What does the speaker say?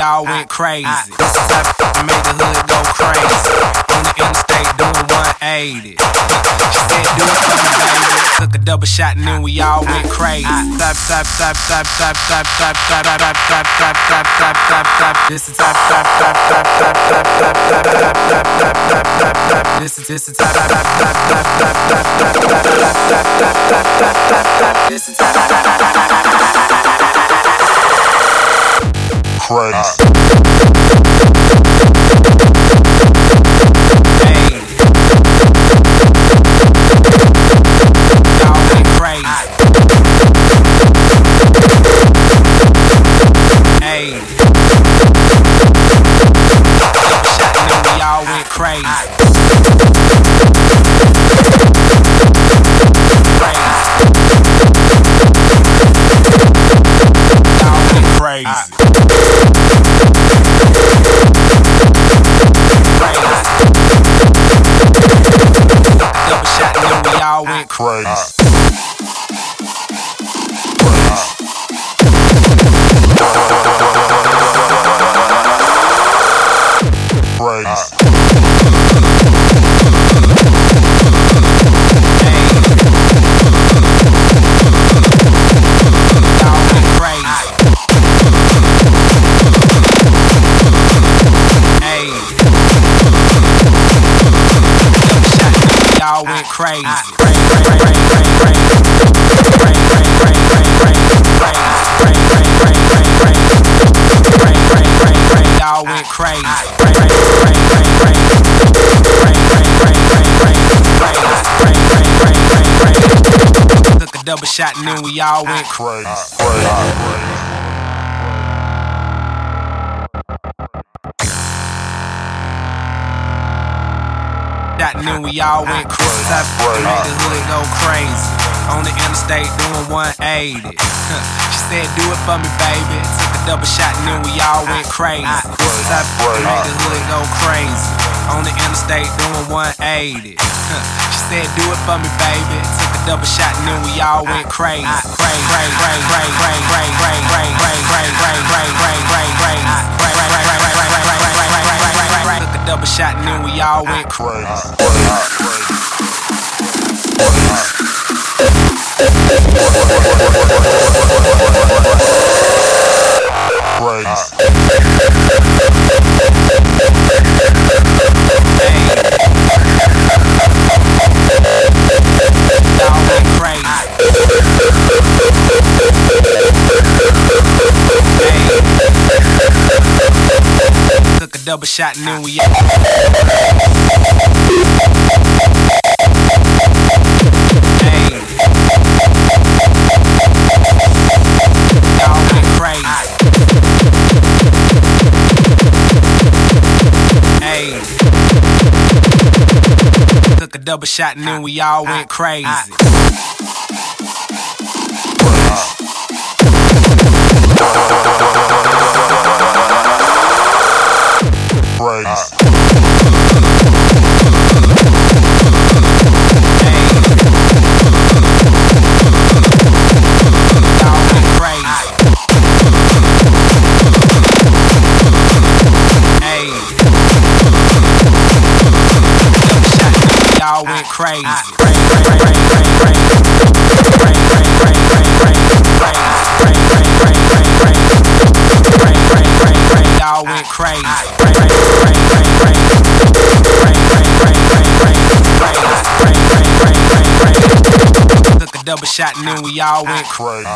crazy. This is how that made the hood go crazy. On the interstate doing 180. She said, do it for me, baby. Took a double shot and then we all went crazy. Stop, stop, stop, stop, stop, stop, stop, stop, stop, stop, stop, stop, stop, stop, stop. This is stop, stop, stop, stop, stop, stop, stop, stop, stop, stop, stop, stop, stop, stop. This is this is stop, stop, stop, stop, stop, stop, stop, stop, stop, stop, stop, stop, stop, stop. This is stop, stop, stop, stop, crazy. crazy crazy. Cray, cray, cray, cray, cray. Took a double shot and then we all went crazy. And then we all went crazy. Up, made the hood go crazy. On the interstate doing 180. she said, do it for me, baby. Took a double shot and then we all went crazy. Up, made the hood go crazy. On the interstate doing 180. she said, do it for me, baby. Took a double shot and then we all went crazy. Crazy, crazy, crazy, crazy, crazy, crazy, crazy, crazy, crazy, crazy, crazy, crazy, crazy, crazy, crazy, crazy, Took a shot and then we all went. Crazy. double shot, and then we double shot and then we all went crazy. I, I, y'all went crazy. Y'all went crazy. Took a double shot and then we all went crazy.